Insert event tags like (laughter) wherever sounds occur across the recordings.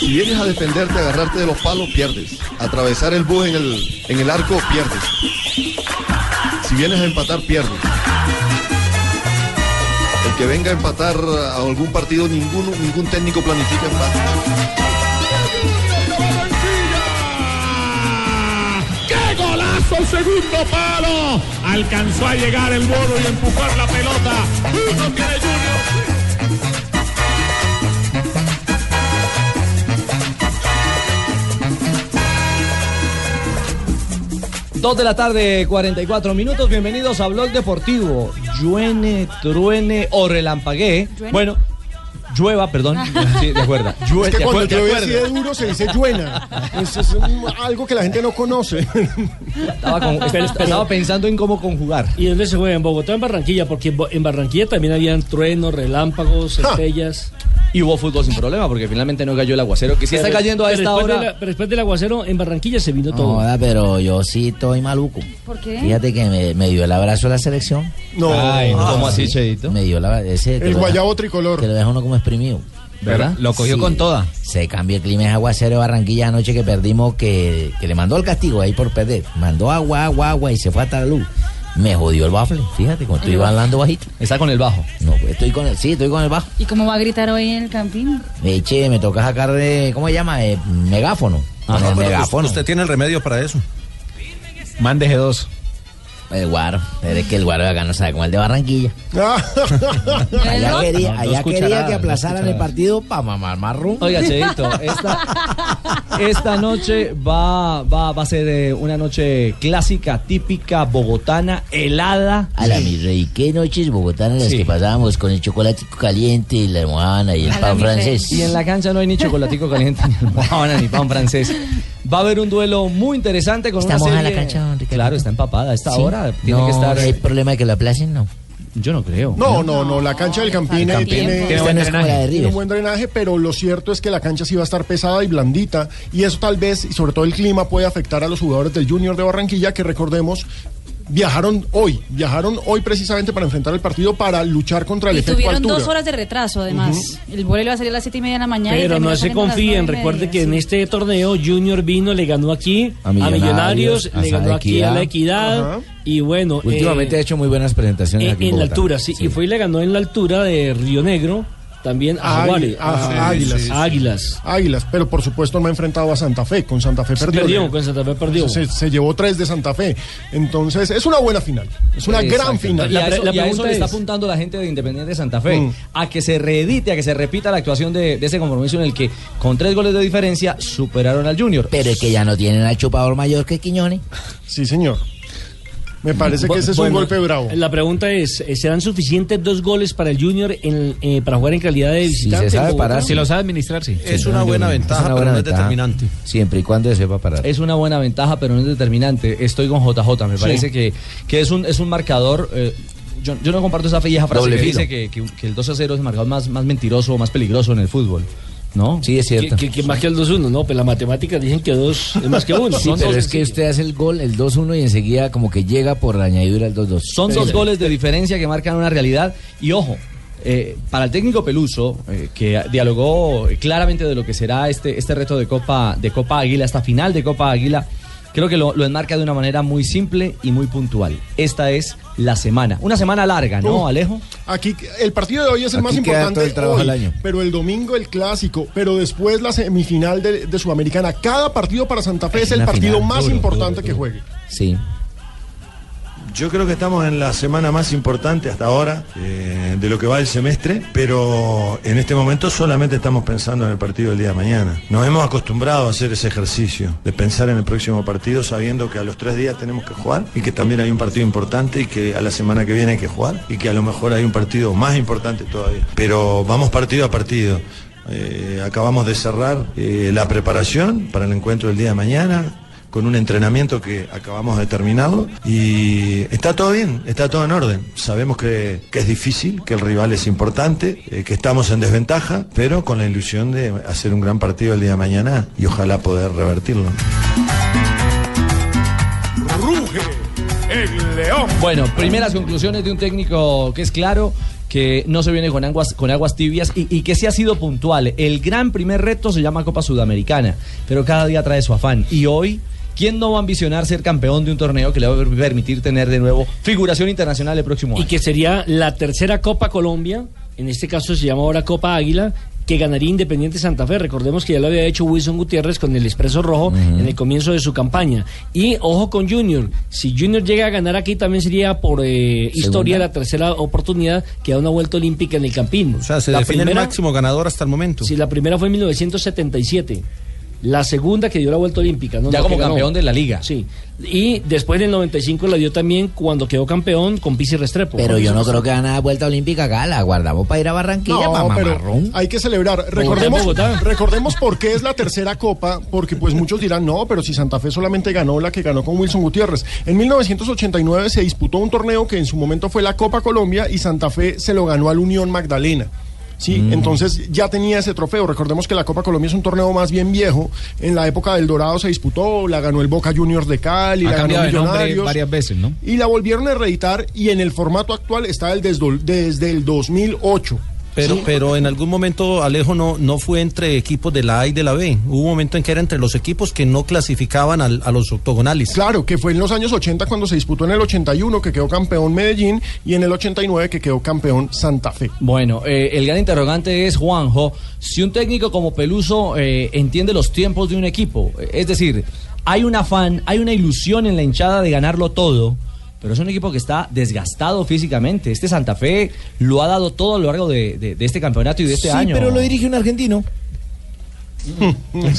Si vienes a defenderte, agarrarte de los palos, pierdes. Atravesar el bus en el, en el arco, pierdes. Si vienes a empatar, pierdes. El que venga a empatar a algún partido, ninguno, ningún técnico planifica empate. ¡Qué golazo el segundo palo! Alcanzó a llegar el mono y empujar la pelota. Dos de la tarde, 44 minutos. Bienvenidos a Blog Deportivo. Lluene, truene o relampaguee. Bueno, llueva, perdón. Sí, de acuerdo. Llue- Es que cuando llueve así de duro se dice lluena. Es un- algo que la gente no conoce. Estaba, con- estaba pensando en cómo conjugar. ¿Y dónde se juega? ¿En Bogotá o en Barranquilla? Porque en Bo- en Barranquilla también habían truenos, relámpagos, centellas. Y hubo fútbol sin problema porque finalmente no cayó el aguacero. Que sí está Pero- cayendo a pero esta después de hora. la- pero después del aguacero, en Barranquilla se vino No, todo. joda, pero yo sí estoy maluco. ¿Por qué? Fíjate que me, me dio el abrazo a la selección. No, Ay, ¿cómo Ah, así, sí. Cheito? Me dio el ese el guayabo deja- tricolor. Que lo deja uno como exprimido. ¿Verdad? Lo cogió Sí. con toda. Se cambió el clima de aguacero de Barranquilla anoche que perdimos, que, que le mandó el castigo ahí por perder. Mandó agua, agua, agua y se fue hasta la luz. Me jodió el bafle, fíjate, cuando estoy hablando bajito. Está con el bajo. No, pues estoy con el, sí, estoy con el bajo. ¿Y cómo va a gritar hoy en el campín? Eche, me toca sacar de, ¿cómo se llama? Eh, megáfono. Con el megáfono. Usted tiene el remedio para eso. Mande G2. El guaro, pero es que el guaro de acá no sabe como el de Barranquilla. (laughs) Allá quería, No, allá quería que aplazaran el partido para mamar más rum. Oiga, Cheito, esta, esta noche va, va, va a ser eh, una noche clásica, típica, bogotana, helada. A la mi rey, qué noches bogotanas las Sí. que pasábamos con el chocolate caliente, y la almohadana y el A pan francés. Y en la cancha no hay ni chocolatico caliente, ni almohadana, ni pan francés. Va a haber un duelo muy interesante con ¿Está una serie... la cancha, don Ricardo? Claro, está empapada. A esta Sí. hora tiene no, que estar... ¿Hay problema de que lo aplacen? No. Yo no creo. No, no, no. La cancha del eh, tiene, tiempo. Esta no es como la de tiene un buen drenaje, pero lo cierto es que la cancha sí va a estar pesada y blandita. Y eso tal vez, y sobre todo el clima, puede afectar a los jugadores del Junior de Barranquilla, que recordemos, viajaron hoy. Viajaron hoy precisamente para enfrentar el partido, para luchar contra el Y efecto tuvieron altura. dos horas de retraso, además. El vuelo iba a salir a las siete y media de la mañana. Pero no se confíen, recuerde media, que en este torneo Junior vino, le ganó aquí A a Millonarios, a le ganó aquí a la Equidad. Y bueno, Últimamente eh, ha hecho muy buenas presentaciones en, aquí en la altura, sí, y fue y le ganó en la altura de Río Negro, también a Jaguares, a- a- Águilas. a Águilas. Águilas, pero por supuesto no ha enfrentado a Santa Fe. Con Santa Fe perdió. Perdió, con Santa Fe perdió. Se, se llevó tres de Santa Fe. Entonces, es una buena final. Es una gran final. Y a La pre- eso, la y a eso pregunta le está es- apuntando la gente de Independiente de Santa Fe. Mm. A que se reedite, a que se repita la actuación de, de ese compromiso en el que, con tres goles de diferencia, superaron al Junior. Pero es que ya no tienen al chupador mayor que Quiñones. Sí, señor. Me parece que ese es un golpe bravo. La pregunta es, ¿serán suficientes dos goles para el Junior en- eh, para jugar en calidad de visitante? se sabe parar, Si lo sabe administrar, sí. Es Sí, una no, buena yo- ventaja, es una pero buena no es determinante. Siempre y cuando se sepa parar. Es una buena ventaja, pero no es determinante. Estoy con JJ. Me parece que, que es, un, es un marcador. eh, yo, yo no comparto esa vieja frase Doble que filo. dice que, que- que el 2 a 0 es el marcador más, más mentiroso o más peligroso en el fútbol. ¿No? Sí, es Que, cierto. que- que más que el 2-1, ¿no? Pues las matemáticas dicen que dos es más que uno. (laughs) Sí, Son pero es que usted hace el gol, el 2-1 y enseguida como que llega por la añadidura el 2-2. Son dos goles de diferencia que marcan una realidad. Y ojo, eh, para el técnico Peluso, eh, que dialogó claramente de lo que será este, este reto de Copa, de Copa Águila, esta final de Copa Águila, creo que lo, lo enmarca de una manera muy simple y muy puntual. Esta es la semana. Una semana larga, ¿no, Uh. Alejo? Aquí el partido de hoy es el Aquí más queda importante todo el trabajo hoy, del año. pero el domingo el clásico, pero después la semifinal de, de Sudamericana. Cada partido para Santa Fe es, Es el partido final. más Duro, importante duro, que juegue. Sí. Yo creo que estamos en la semana más importante hasta ahora eh, de lo que va el semestre, pero en este momento solamente estamos pensando en el partido del día de mañana. Nos hemos acostumbrado a hacer ese ejercicio de pensar en el próximo partido sabiendo que a los tres días tenemos que jugar y que también hay un partido importante y que a la semana que viene hay que jugar y que a lo mejor hay un partido más importante todavía. Pero vamos partido a partido. Eh, acabamos de cerrar eh, la preparación para el encuentro del día de mañana con un entrenamiento que acabamos de terminarlo y está todo bien, está todo en orden. Sabemos que, que es difícil, que el rival es importante, eh, que estamos en desventaja, pero con la ilusión de hacer un gran partido el día de mañana y ojalá poder revertirlo. Ruge el león. Bueno, primeras conclusiones de un técnico que es claro que no se viene con aguas, con aguas tibias y, y que sí ha sido puntual. El gran primer reto se llama Copa Sudamericana, pero cada día trae su afán. Y hoy, ¿quién no va a ambicionar ser campeón de un torneo que le va a permitir tener de nuevo figuración internacional el próximo año? Y que sería la tercera Copa Colombia, en este caso se llama ahora Copa Águila, que ganaría Independiente Santa Fe. Recordemos que ya lo había hecho Wilson Gutiérrez con el Expreso Rojo en el comienzo de su campaña. Y ojo con Junior. Si Junior llega a ganar aquí, también sería por eh, historia la tercera oportunidad que da una vuelta olímpica en el Campín. O sea, se la define el máximo ganador hasta el momento. Sí, la primera fue en 1977. La segunda que dio la vuelta olímpica. ¿no? Ya como campeón de la liga. Sí. Y después del 95 la dio también cuando quedó campeón con Pizzi Restrepo. Pero yo no creo que van a dar vuelta olímpica acá, la guardamos para ir a Barranquilla, No, para pero hay que celebrar. Recordemos, recordemos por qué es la tercera copa, porque pues muchos dirán, no, pero si Santa Fe solamente ganó la que ganó con Wilson Gutiérrez. En 1989 se disputó un torneo que en su momento fue la Copa Colombia y Santa Fe se lo ganó al Unión Magdalena. Sí, Mm. entonces ya tenía ese trofeo. Recordemos que la Copa Colombia es un torneo más bien viejo. En la época del Dorado se disputó, la ganó el Boca Juniors de Cali, Ha la ganó Millonarios. varias veces, ¿no? Y la volvieron a reeditar y en el formato actual está el desde, desde el 2008. Pero, Sí. pero en algún momento Alejo no, no fue entre equipos de la A y de la B. Hubo un momento en que era entre los equipos que no clasificaban al- a los octogonales. Claro, que fue en los años 80 cuando se disputó en el 81 que quedó campeón Medellín y en el 89 que quedó campeón Santa Fe. Bueno, eh, el gran interrogante es, Juanjo, si un técnico como Peluso eh, entiende los tiempos de un equipo, eh, es decir, hay un afán, hay una ilusión en la hinchada de ganarlo todo, pero es un equipo que está desgastado físicamente. Este Santa Fe lo ha dado todo a lo largo de, de- de este campeonato y de este sí, año. pero lo dirige un argentino.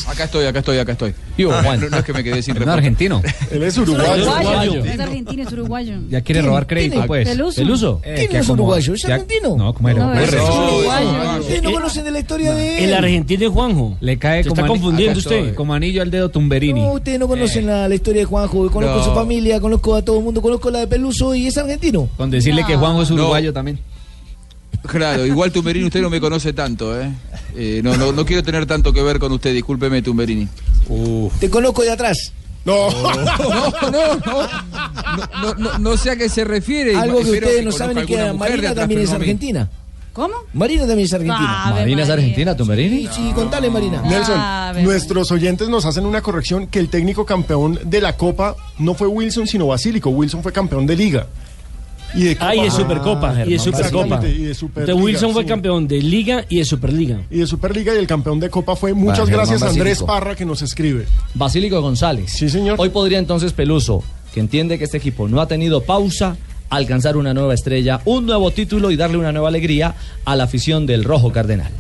Acá estoy, acá estoy, acá estoy. Yo, Ah, Juan. no, no es que me quedé sin No, reporte. argentino. Él es Uruguayo. uruguayo. Es argentino, es uruguayo. Ya quiere robar crédito, pues. Peluso. Peluso. Eh, ¿Quién es como- uruguayo? ¿Es ya- argentino? No, como era? No, es uruguayo. Ustedes no conocen de la historia de él. El argentino es Juanjo. Le cae Se como está confundiendo usted. estoy, Como anillo al dedo Tumberini. No, ustedes no conocen la, la historia de Juanjo. Conozco No. a su familia, conozco a todo el mundo, conozco la de Peluso y es argentino. Con decirle que Juanjo es No. uruguayo también. Claro, igual Tumberini usted no me conoce tanto, ¿eh? Eh, no, no, no quiero tener tanto que ver con usted, discúlpeme Tumberini. Te conozco de atrás. (laughs) No. No, no, no, no, no, no, no sé a qué se refiere. Algo que Espero ustedes no saben es que Marina atrás, también es argentina. ¿Cómo? Marina también es argentina. Ave Marina es argentina, Tumberini. Sí, sí, contale, Marina. Nelson, Ah, nuestros oyentes nos hacen una corrección que el técnico campeón de la Copa no fue Wilson sino Basílico. Wilson fue campeón de Liga. Y de Ah, y de Copa. Supercopa. y de Supercopa. Exactamente, y de Superliga, Entonces Wilson fue campeón de Liga y de Superliga. Y de Superliga y el campeón de Copa fue muchas Germán gracias a Andrés Basílico. Parra que nos escribe. Basílico González. Sí, señor. Hoy podría entonces Peluso, que entiende que este equipo no ha tenido pausa, alcanzar una nueva estrella, un nuevo título y darle una nueva alegría a la afición del Rojo Cardenal.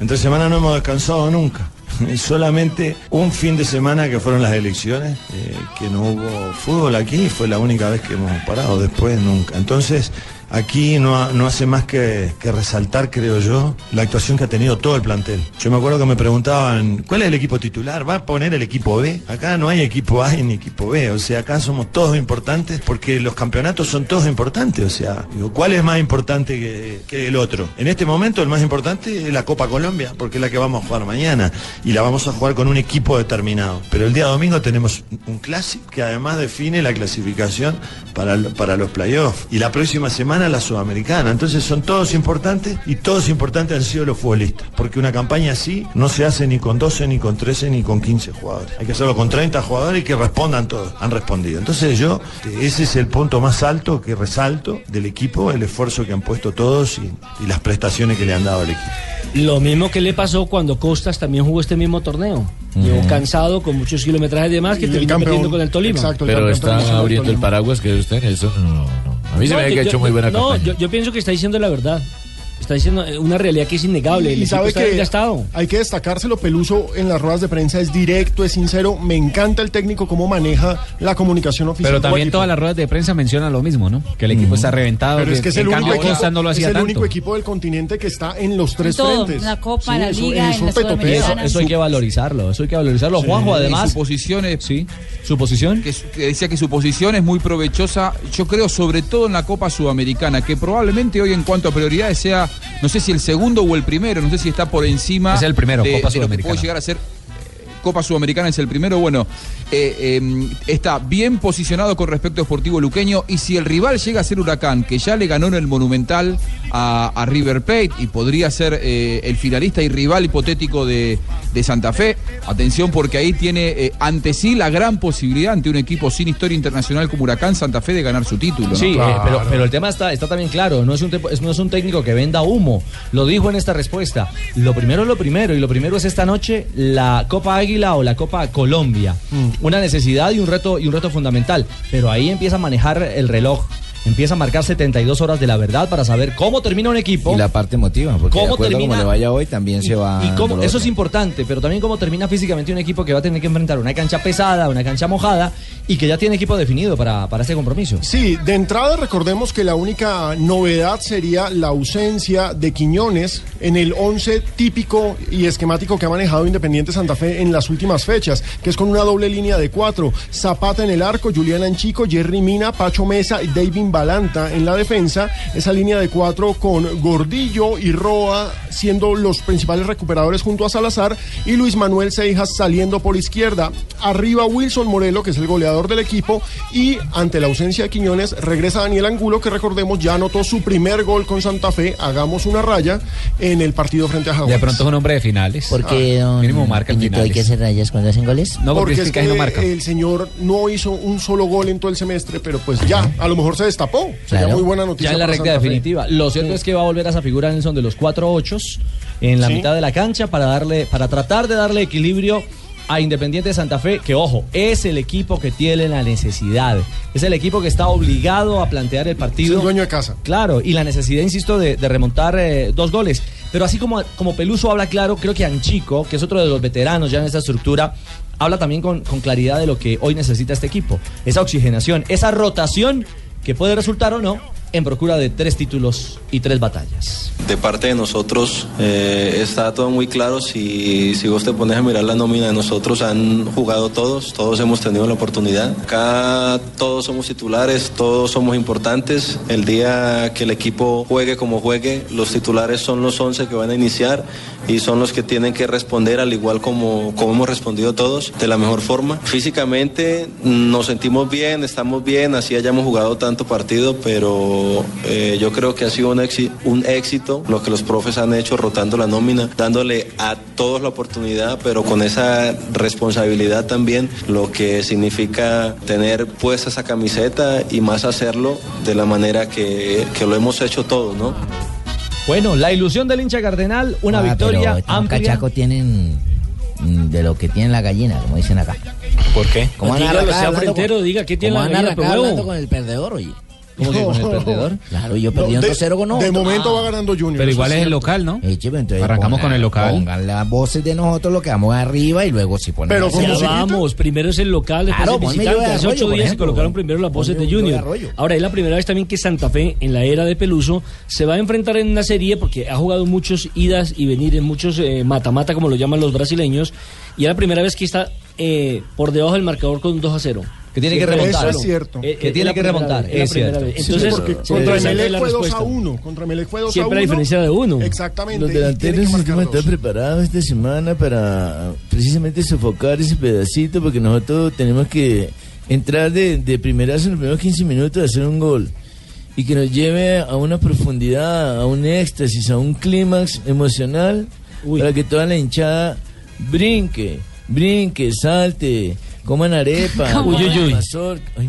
Entre semana no hemos descansado nunca. (laughs) Solamente un fin de semana que fueron las elecciones, eh, que no hubo fútbol aquí, fue la única vez que hemos parado, después nunca. Entonces, aquí no, no hace más que, que resaltar, creo yo, la actuación que ha tenido todo el plantel. Yo me acuerdo que me preguntaban, ¿cuál es el equipo titular? ¿Va a poner el equipo B? Acá no hay equipo A ni equipo B, o sea, acá somos todos importantes porque los campeonatos son todos importantes, o sea, ¿cuál es más importante que, que el otro? En este momento el más importante es la Copa Colombia, porque es la que vamos a jugar mañana y la vamos a jugar con un equipo determinado. Pero el día domingo tenemos un clásico que además define la clasificación para, para los playoffs. Y la próxima semana semana la Sudamericana. Entonces son todos importantes y todos importantes han sido los futbolistas. Porque una campaña así no se hace ni con 12, ni con 13, ni con 15 jugadores. Hay que hacerlo con 30 jugadores y que respondan todos. Han respondido. Entonces yo, ese es el punto más alto que resalto del equipo, el esfuerzo que han puesto todos y, y las prestaciones que le han dado al equipo. Lo mismo que le pasó cuando Costas también jugó este mismo torneo. Llegó cansado, con muchos kilometrajes de más, que terminó metiendo con el Tolima. Exacto, el Pero está abriendo el paraguas que usted, eso no. A mí se No, me ha yo- hecho yo- muy buena No, campaña. yo, yo pienso que está diciendo la verdad. Está diciendo eh, una realidad que es innegable. El Y equipo sabe está que hay que destacárselo, Peluso en las ruedas de prensa es directo, es sincero. Me encanta el técnico cómo maneja la comunicación oficial. Pero también el todas las ruedas de prensa mencionan lo mismo, ¿no? Que el equipo está reventado. Pero es que es el, único cambio equipo, no lo es hacía el tanto. único equipo del continente que está en los tres todo, frentes. en la Copa, la eso- Liga, eso en la. Sudamericana. Eso hay que valorizarlo, eso hay que valorizarlo. Juanjo, Y además, su posición es, sí, su posición. que decía que su posición es muy provechosa, yo creo sobre todo en la Copa Sudamericana, que probablemente hoy en cuanto a prioridades sea, no sé si el segundo o el primero, no sé si está por encima Es el primero, de, Copa de lo que Sudamericana. puede llegar a ser Copa Sudamericana es el primero, bueno, eh, eh, está bien posicionado con respecto a Sportivo Luqueño y si el rival llega a ser Huracán, que ya le ganó en el Monumental a, a River Plate y podría ser eh, el finalista y rival hipotético de, de Santa Fe, atención porque ahí tiene eh, ante sí la gran posibilidad ante un equipo sin historia internacional como Huracán Santa Fe de ganar su título. ¿no? Sí, eh, pero, pero el tema está, está también claro. No es, un no es un técnico que venda humo. Lo dijo en esta respuesta. Lo primero es lo primero. Y lo primero es esta noche la Copa Águila o la Copa Colombia. Una necesidad y un reto y un reto fundamental. Pero ahí empieza a manejar el reloj. Empieza a marcar 72 horas de la verdad para saber cómo termina un equipo. Y la parte emotiva, porque de ¿Cómo a termina? como le vaya hoy también se va. Y cómo, eso es importante, pero también cómo termina físicamente un equipo que va a tener que enfrentar una cancha pesada, una cancha mojada y que ya tiene equipo definido para, para este compromiso. Sí, de entrada recordemos que la única novedad sería la ausencia de Quiñones en el 11 típico y esquemático que ha manejado Independiente Santa Fe en las últimas fechas, que es con una doble línea de cuatro. Zapata en el arco, Julián Anchico, Jerry Mina, Pacho Mesa y David Balanta en la defensa. Esa línea de cuatro con Gordillo y Roa siendo los principales recuperadores junto a Salazar y Luis Manuel Seijas saliendo por izquierda. Arriba Wilson Morelo, que es el goleador del equipo, y ante la ausencia de Quiñones regresa Daniel Angulo, que recordemos ya anotó su primer gol con Santa Fe, hagamos una raya, en el partido frente a Jaguares. De pronto es un hombre de finales. ¿Por qué, don Mínimo marca en Peñito, hay que finales. hacer rayas cuando hacen goles? No, porque, Porque es que no marca. el señor no hizo un solo gol en todo el semestre, pero pues ya, a lo mejor se destapó. Sería Claro. muy buena noticia. Ya en la recta Fe. definitiva. Lo cierto es que va a volver a esa figura Nelson de los cuatro ochos en la Sí. mitad de la cancha para darle, para tratar de darle equilibrio a Independiente de Santa Fe, que ojo, es el equipo que tiene la necesidad. Es el equipo que está obligado a plantear el partido. Es el dueño de casa. Claro, y la necesidad, insisto, de, de remontar eh, dos goles. Pero así como, como Peluso habla claro, creo que Anchico, que es otro de los veteranos ya en esta estructura, habla también con, con claridad de lo que hoy necesita este equipo. Esa oxigenación, esa rotación que puede resultar o no en procura de tres títulos y tres batallas. De parte de nosotros eh, está todo muy claro. Si, si vos te pones a mirar la nómina de nosotros, han jugado todos, todos hemos tenido la oportunidad. Acá todos somos titulares, todos somos importantes. El día que el equipo juegue como juegue, los titulares son los 11 que van a iniciar y son los que tienen que responder al igual como, como hemos respondido todos, de la mejor forma. Físicamente nos sentimos bien, estamos bien, así hayamos jugado tanto partido, pero eh, yo creo que ha sido un, éxi- un éxito lo que los profes han hecho rotando la nómina, dándole a todos la oportunidad, pero con esa responsabilidad también, lo que significa tener puesta esa camiseta y más hacerlo de la manera que, que lo hemos hecho todos, ¿no? Bueno, la ilusión del hincha cardenal, una Ah, victoria pero amplia. cachaco tienen mm, de lo que tiene la gallina, como dicen acá. ¿Por qué? ¿Cómo van a Dígalo, arrancar sea hablando frentero, con- diga, ¿qué tiene cómo la gallina, hablando con el perdedor, oye? ¿Cómo que con el perdedor? Claro, yo No, perdí de- 2-0 con De otro. momento Ah. va ganando Junior. Pero igual es el local, ¿no? Eh, chico, entonces Arrancamos con el local. Pongan las voces de nosotros, lo que vamos arriba y luego si ponen. Pero como vamos, primero es el local, después Claro, el de Hace ocho días se colocaron primero las voces de de Junior. Ahora es la primera vez también que Santa Fe, en la era de Peluso, se va a enfrentar en una serie porque ha jugado muchos idas y venires, muchos eh, mata-mata, como lo llaman los brasileños, y es la primera vez que está eh, por debajo del marcador con 2 a 0. Que tiene que remontar. Eso es cierto. Eh, Que tiene que remontar, vez, es cierto. vez. Sí, Entonces, porque eh, contra la fue 2 a respuesta. 1. Contra Emelec fue 2 a 1. Siempre hay diferencia de uno. Exactamente. Los delanteros dos. preparados esta semana para precisamente sofocar ese pedacito porque nosotros tenemos que entrar de, de primerazo en los primeros 15 minutos a hacer un gol. y que nos lleve a una profundidad, a un éxtasis, a un clímax emocional para que toda la hinchada brinque, brinque, salte, coman arepa, Uy, uy, uy. mazorca.